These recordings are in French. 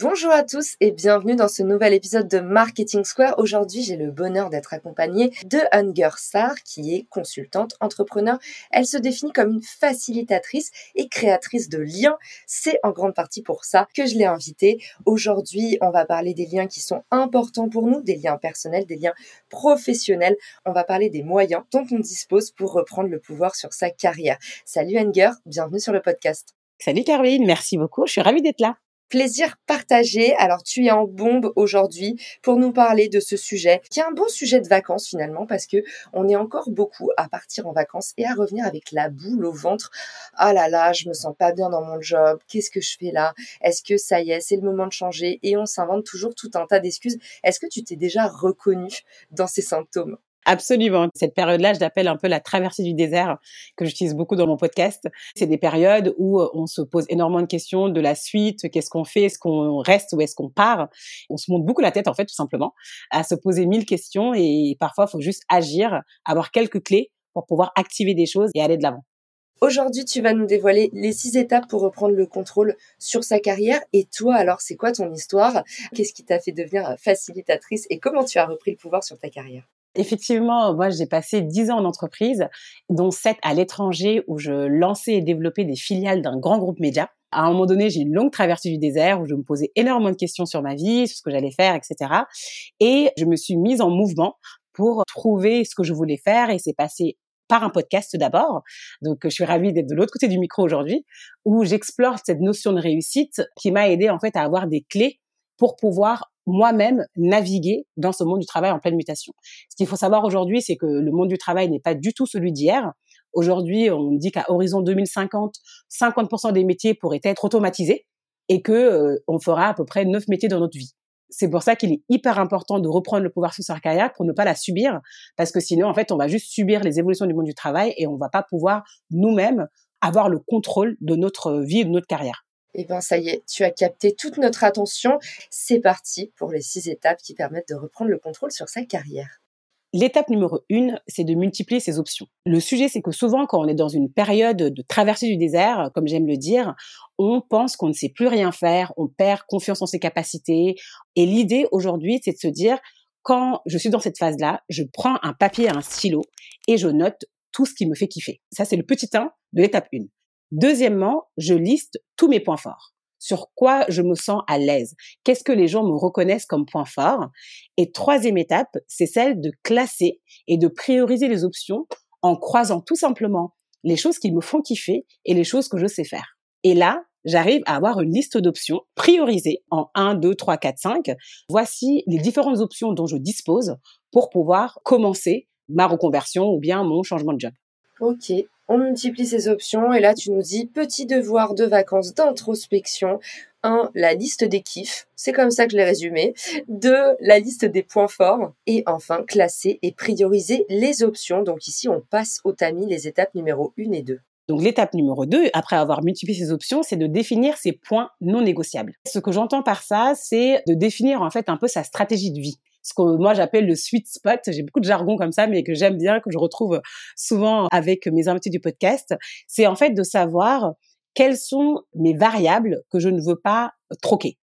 Bonjour à tous et bienvenue dans ce nouvel épisode de Marketing Square. Aujourd'hui, j'ai le bonheur d'être accompagnée de Hunger Star, qui est consultante, entrepreneur. Elle se définit comme une facilitatrice et créatrice de liens. C'est en grande partie pour ça que je l'ai invitée. Aujourd'hui, on va parler des liens qui sont importants pour nous, des liens personnels, des liens professionnels. On va parler des moyens dont on dispose pour reprendre le pouvoir sur sa carrière. Salut Hunger, bienvenue sur le podcast. Salut Caroline, merci beaucoup, je suis ravie d'être là. Plaisir partagé. Alors tu es en bombe aujourd'hui pour nous parler de ce sujet qui est un bon sujet de vacances finalement parce que on est encore beaucoup à partir en vacances et à revenir avec la boule au ventre. Ah là là, je me sens pas bien dans mon job. Qu'est-ce que je fais là? Est-ce que ça y est, c'est le moment de changer? Et on s'invente toujours tout un tas d'excuses. Est-ce que tu t'es déjà reconnu dans ces symptômes? Absolument. Cette période-là, je l'appelle un peu la traversée du désert, que j'utilise beaucoup dans mon podcast. C'est des périodes où euh, on se pose énormément de questions de la suite, qu'est-ce qu'on fait, est-ce qu'on reste ou est-ce qu'on part? On se monte beaucoup la tête, en fait, tout simplement, à se poser mille questions et parfois, il faut juste agir, avoir quelques clés pour pouvoir activer des choses et aller de l'avant. Aujourd'hui, tu vas nous dévoiler les six étapes pour reprendre le contrôle sur sa carrière. Et toi, alors, c'est quoi ton histoire? Qu'est-ce qui t'a fait devenir facilitatrice? Et comment tu as repris le pouvoir sur ta carrière? Effectivement, moi j'ai passé dix ans en entreprise, dont sept à l'étranger où je lançais et développais des filiales d'un grand groupe média. À un moment donné, j'ai une longue traversée du désert où je me posais énormément de questions sur ma vie, sur ce que j'allais faire, etc. Et je me suis mise en mouvement pour trouver ce que je voulais faire et c'est passé par un podcast d'abord. Donc, je suis ravie d'être de l'autre côté du micro aujourd'hui, où j'explore cette notion de réussite qui m'a aidé en fait à avoir des clés pour pouvoir moi-même naviguer dans ce monde du travail en pleine mutation. Ce qu'il faut savoir aujourd'hui, c'est que le monde du travail n'est pas du tout celui d'hier. Aujourd'hui, on dit qu'à horizon 2050, 50% des métiers pourraient être automatisés et que euh, on fera à peu près 9 métiers dans notre vie. C'est pour ça qu'il est hyper important de reprendre le pouvoir sur sa carrière pour ne pas la subir, parce que sinon, en fait, on va juste subir les évolutions du monde du travail et on va pas pouvoir nous-mêmes avoir le contrôle de notre vie et de notre carrière. Eh bien, ça y est, tu as capté toute notre attention. C'est parti pour les six étapes qui permettent de reprendre le contrôle sur sa carrière. L'étape numéro une, c'est de multiplier ses options. Le sujet, c'est que souvent, quand on est dans une période de traversée du désert, comme j'aime le dire, on pense qu'on ne sait plus rien faire, on perd confiance en ses capacités. Et l'idée aujourd'hui, c'est de se dire, quand je suis dans cette phase-là, je prends un papier et un stylo et je note tout ce qui me fait kiffer. Ça, c'est le petit 1 de l'étape 1. Deuxièmement, je liste tous mes points forts. Sur quoi je me sens à l'aise? Qu'est-ce que les gens me reconnaissent comme point fort? Et troisième étape, c'est celle de classer et de prioriser les options en croisant tout simplement les choses qui me font kiffer et les choses que je sais faire. Et là, j'arrive à avoir une liste d'options priorisées en 1, 2, 3, 4, 5. Voici les différentes options dont je dispose pour pouvoir commencer ma reconversion ou bien mon changement de job. Ok, on multiplie ces options et là tu nous dis petit devoir de vacances d'introspection. 1. La liste des kiffs, c'est comme ça que je l'ai résumé. 2. La liste des points forts. Et enfin, classer et prioriser les options. Donc ici, on passe au tamis les étapes numéro 1 et 2. Donc l'étape numéro 2, après avoir multiplié ces options, c'est de définir ses points non négociables. Ce que j'entends par ça, c'est de définir en fait un peu sa stratégie de vie ce que moi j'appelle le sweet spot. J'ai beaucoup de jargon comme ça, mais que j'aime bien, que je retrouve souvent avec mes invités du podcast. C'est en fait de savoir quelles sont mes variables que je ne veux pas troquer.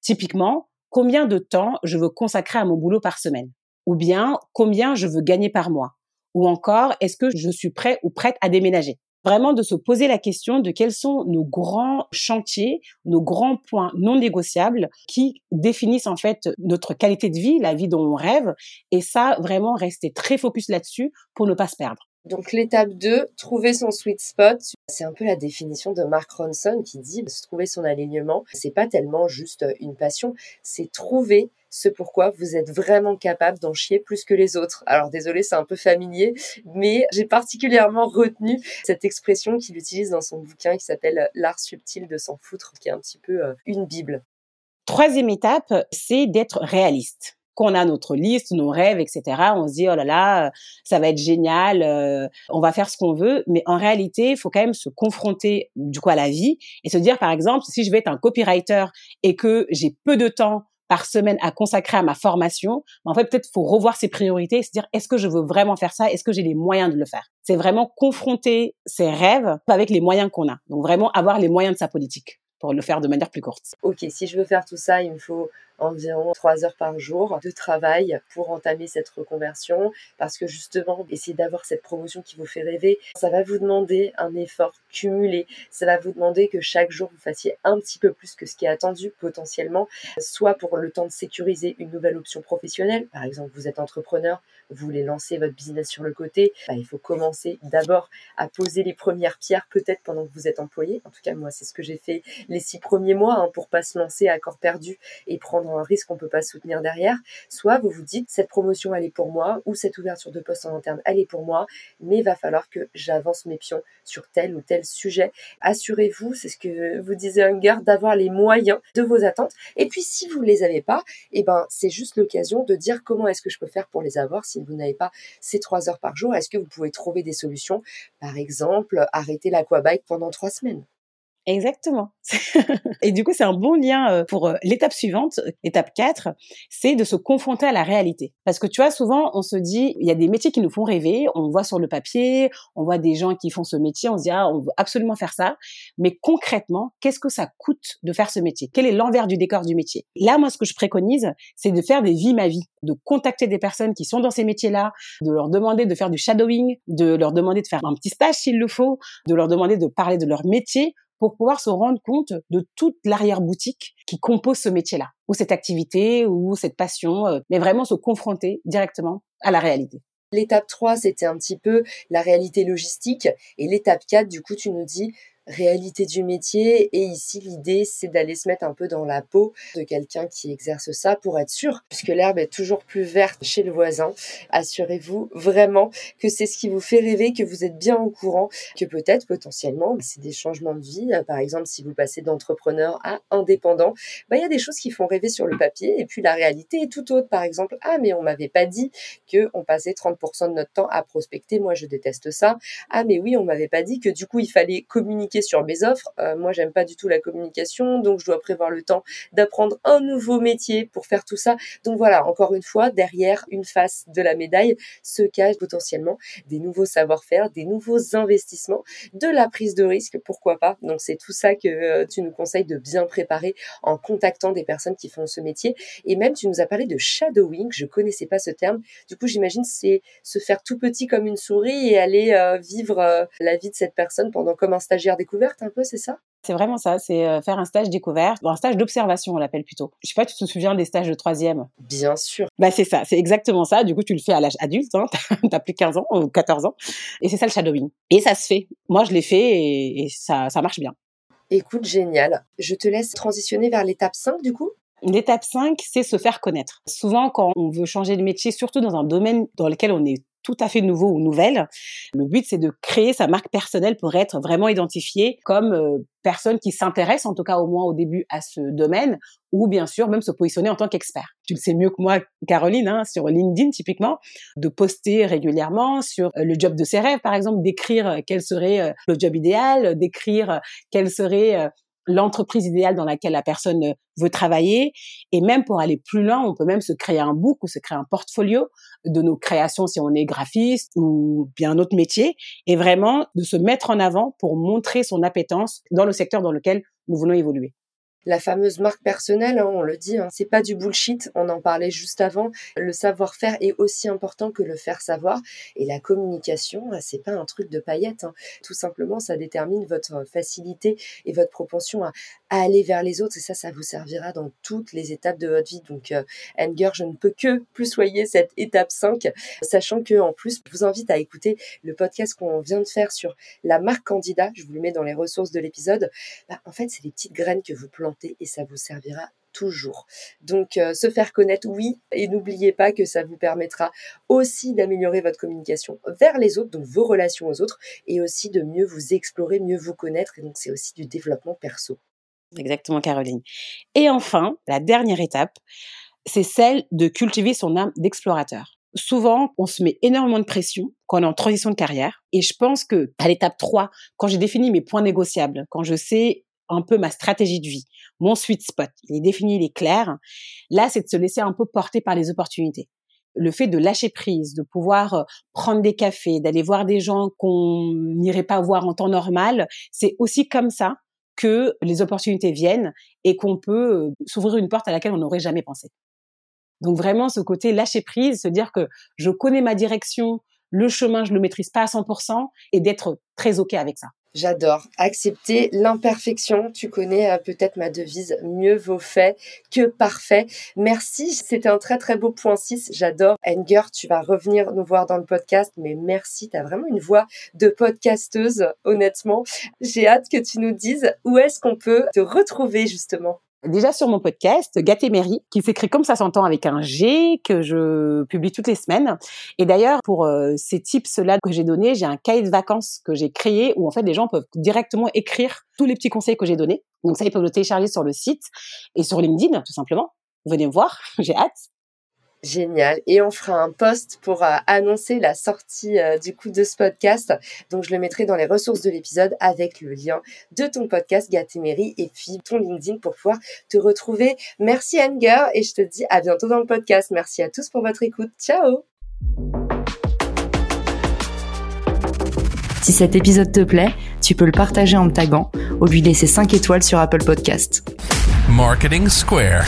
Typiquement, combien de temps je veux consacrer à mon boulot par semaine? Ou bien combien je veux gagner par mois? Ou encore, est-ce que je suis prêt ou prête à déménager? Vraiment de se poser la question de quels sont nos grands chantiers, nos grands points non négociables qui définissent en fait notre qualité de vie, la vie dont on rêve. Et ça, vraiment rester très focus là-dessus pour ne pas se perdre. Donc l'étape 2, trouver son sweet spot. C'est un peu la définition de Mark Ronson qui dit se trouver son alignement. C'est pas tellement juste une passion, c'est trouver ce pourquoi vous êtes vraiment capable d'en chier plus que les autres. Alors désolé, c'est un peu familier, mais j'ai particulièrement retenu cette expression qu'il utilise dans son bouquin qui s'appelle L'art subtil de s'en foutre, qui est un petit peu euh, une bible. Troisième étape, c'est d'être réaliste qu'on a notre liste, nos rêves, etc., on se dit oh là là, ça va être génial, euh, on va faire ce qu'on veut. Mais en réalité, il faut quand même se confronter du coup à la vie et se dire par exemple, si je vais être un copywriter et que j'ai peu de temps par semaine à consacrer à ma formation, ben, en fait peut-être faut revoir ses priorités et se dire est-ce que je veux vraiment faire ça, est-ce que j'ai les moyens de le faire? C'est vraiment confronter ses rêves avec les moyens qu'on a. Donc vraiment avoir les moyens de sa politique pour le faire de manière plus courte. Ok, si je veux faire tout ça, il me faut environ trois heures par jour de travail pour entamer cette reconversion. Parce que justement essayer d'avoir cette promotion qui vous fait rêver ça va vous demander un effort cumulé. Ça va vous demander que chaque jour vous fassiez un petit peu plus que ce qui est attendu potentiellement soit pour le temps de sécuriser une nouvelle option professionnelle. Par exemple vous êtes entrepreneur vous voulez lancer votre business sur le côté bah, il faut commencer d'abord à poser les premières pierres peut-être pendant que vous êtes employé. En tout cas moi c'est ce que j'ai fait les six premiers mois hein, pour pas se lancer à corps perdu et prendre un risque qu'on peut pas soutenir derrière, soit vous vous dites cette promotion elle est pour moi ou cette ouverture de poste en interne elle est pour moi, mais il va falloir que j'avance mes pions sur tel ou tel sujet. Assurez-vous, c'est ce que vous disait Hunger, d'avoir les moyens de vos attentes. Et puis si vous les avez pas, eh ben c'est juste l'occasion de dire comment est-ce que je peux faire pour les avoir si vous n'avez pas ces trois heures par jour. Est-ce que vous pouvez trouver des solutions, par exemple arrêter l'aquabike pendant trois semaines. Exactement. et du coup, c'est un bon lien euh, pour euh, l'étape suivante, étape 4, c'est de se confronter à la réalité. Parce que tu vois, souvent, on se dit, il y a des métiers qui nous font rêver, on voit sur le papier, on voit des gens qui font ce métier, on se dit, ah, on veut absolument faire ça. Mais concrètement, qu'est-ce que ça coûte de faire ce métier? Quel est l'envers du décor du métier? Là, moi, ce que je préconise, c'est de faire des vies ma vie, de contacter des personnes qui sont dans ces métiers-là, de leur demander de faire du shadowing, de leur demander de faire un petit stage s'il le faut, de leur demander de parler de leur métier pour pouvoir se rendre compte de toute l'arrière-boutique qui compose ce métier-là, ou cette activité, ou cette passion, euh, mais vraiment se confronter directement à la réalité. L'étape 3, c'était un petit peu la réalité logistique. Et l'étape 4, du coup, tu nous dis, réalité du métier. Et ici, l'idée, c'est d'aller se mettre un peu dans la peau de quelqu'un qui exerce ça pour être sûr, puisque l'herbe est toujours plus verte chez le voisin. Assurez-vous vraiment que c'est ce qui vous fait rêver, que vous êtes bien au courant, que peut-être potentiellement, c'est des changements de vie. Par exemple, si vous passez d'entrepreneur à indépendant, bah, il y a des choses qui font rêver sur le papier. Et puis la réalité est tout autre. Par exemple, ah, mais on m'avait pas dit que on passait 30% de notre temps à prospecter. Moi, je déteste ça. Ah, mais oui, on m'avait pas dit que du coup, il fallait communiquer sur mes offres. Euh, moi, j'aime pas du tout la communication, donc je dois prévoir le temps d'apprendre un nouveau métier pour faire tout ça. Donc voilà, encore une fois, derrière une face de la médaille se cachent potentiellement des nouveaux savoir-faire, des nouveaux investissements, de la prise de risque, pourquoi pas. Donc c'est tout ça que euh, tu nous conseilles de bien préparer en contactant des personnes qui font ce métier. Et même, tu nous as parlé de shadowing, je connaissais pas ce terme. Du coup, j'imagine c'est se faire tout petit comme une souris et aller euh, vivre la vie de cette personne pendant comme un stagiaire découverte un peu, c'est ça? C'est vraiment ça, c'est euh, faire un stage découverte, un stage d'observation, on l'appelle plutôt. Je sais pas, tu te souviens des stages de troisième? Bien sûr. Bah c'est ça, c'est exactement ça. Du coup, tu le fais à l'âge adulte, hein, t'as plus 15 ans ou 14 ans, et c'est ça le shadowing. Et ça se fait. Moi, je l'ai fait et, ça, ça marche bien. Écoute, génial. Je te laisse transitionner vers l'étape 5 du coup? L'étape 5, c'est se faire connaître. Souvent, quand on veut changer de métier, surtout dans un domaine dans lequel on est tout à fait nouveau ou nouvelle. Le but, c'est de créer sa marque personnelle pour être vraiment identifié comme euh, personne qui s'intéresse, en tout cas au moins au début, à ce domaine, ou bien sûr même se positionner en tant qu'expert. Tu le sais mieux que moi, Caroline, hein, sur LinkedIn typiquement, de poster régulièrement sur euh, le job de ses rêves, par exemple, d'écrire euh, quel serait le job idéal, d'écrire quel serait l'entreprise idéale dans laquelle la personne euh, veut travailler. Et même pour aller plus loin, on peut même se créer un book ou se créer un portfolio de nos créations si on est graphiste ou bien un autre métier. Et vraiment de se mettre en avant pour montrer son appétence dans le secteur dans lequel nous voulons évoluer. La fameuse marque personnelle, hein, on le dit, hein, c'est pas du bullshit. On en parlait juste avant. Le savoir-faire est aussi important que le faire savoir. Et la communication, ah, c'est pas un truc de paillettes. Hein. Tout simplement, ça détermine votre facilité et votre propension à, aller vers les autres. Et ça, ça vous servira dans toutes les étapes de votre vie. Donc, euh, Anger, je ne peux que plus soyer cette étape 5, sachant que en plus, je vous invite à écouter le podcast qu'on vient de faire sur la marque candidat. Je vous le mets dans les ressources de l'épisode. Bah, en fait, c'est des petites graines que vous plantez et ça vous servira toujours. Donc euh, se faire connaître, oui, et n'oubliez pas que ça vous permettra aussi d'améliorer votre communication vers les autres, donc vos relations aux autres, et aussi de mieux vous explorer, mieux vous connaître, et donc c'est aussi du développement perso. Exactement, Caroline. Et enfin, la dernière étape, c'est celle de cultiver son âme d'explorateur. Souvent, on se met énormément de pression quand on est en transition de carrière. Et je pense que à l'étape 3, quand j'ai défini mes points négociables, quand je sais un peu ma stratégie de vie, mon sweet spot. Il est défini, il est clair. Là, c'est de se laisser un peu porter par les opportunités. Le fait de lâcher prise, de pouvoir euh, prendre des cafés, d'aller voir des gens qu'on n'irait pas voir en temps normal, c'est aussi comme ça que les opportunités viennent et qu'on peut euh, s'ouvrir une porte à laquelle on n'aurait jamais pensé. Donc vraiment, ce côté lâcher prise, se dire que je connais ma direction, le chemin, je le maîtrise pas à 100% et d'être très OK avec ça. J'adore. Accepter l'imperfection. Tu connais euh, peut-être ma devise, mieux vaut fait que parfait. Merci. C'était un très très beau point 6. J'adore. Enger, tu vas revenir nous voir dans le podcast, mais merci. Tu as vraiment une voix de podcasteuse, honnêtement. J'ai hâte que tu nous dises où est-ce qu'on peut te retrouver justement déjà sur mon podcast Gatéméry, qui s'écrit comme ça s'entend avec un G, que je publie toutes les semaines. Et d'ailleurs, pour euh, ces tips-là que j'ai donnés, j'ai un cahier de vacances que j'ai créé où en fait les gens peuvent directement écrire tous les petits conseils que j'ai donnés. Donc ça, ils peuvent le télécharger sur le site et sur LinkedIn, tout simplement. Venez me voir, j'ai hâte. Génial. Et on fera un post pour euh, annoncer la sortie euh, du coup de ce podcast. Donc je le mettrai dans les ressources de l'épisode avec le lien de ton podcast Gatéméry et puis ton LinkedIn pour pouvoir te retrouver. Merci Anger et je te dis à bientôt dans le podcast. Merci à tous pour votre écoute. Ciao. Si cet épisode te plaît, tu peux le partager en me taguant ou lui laisser 5 étoiles sur Apple Podcast. Marketing Square.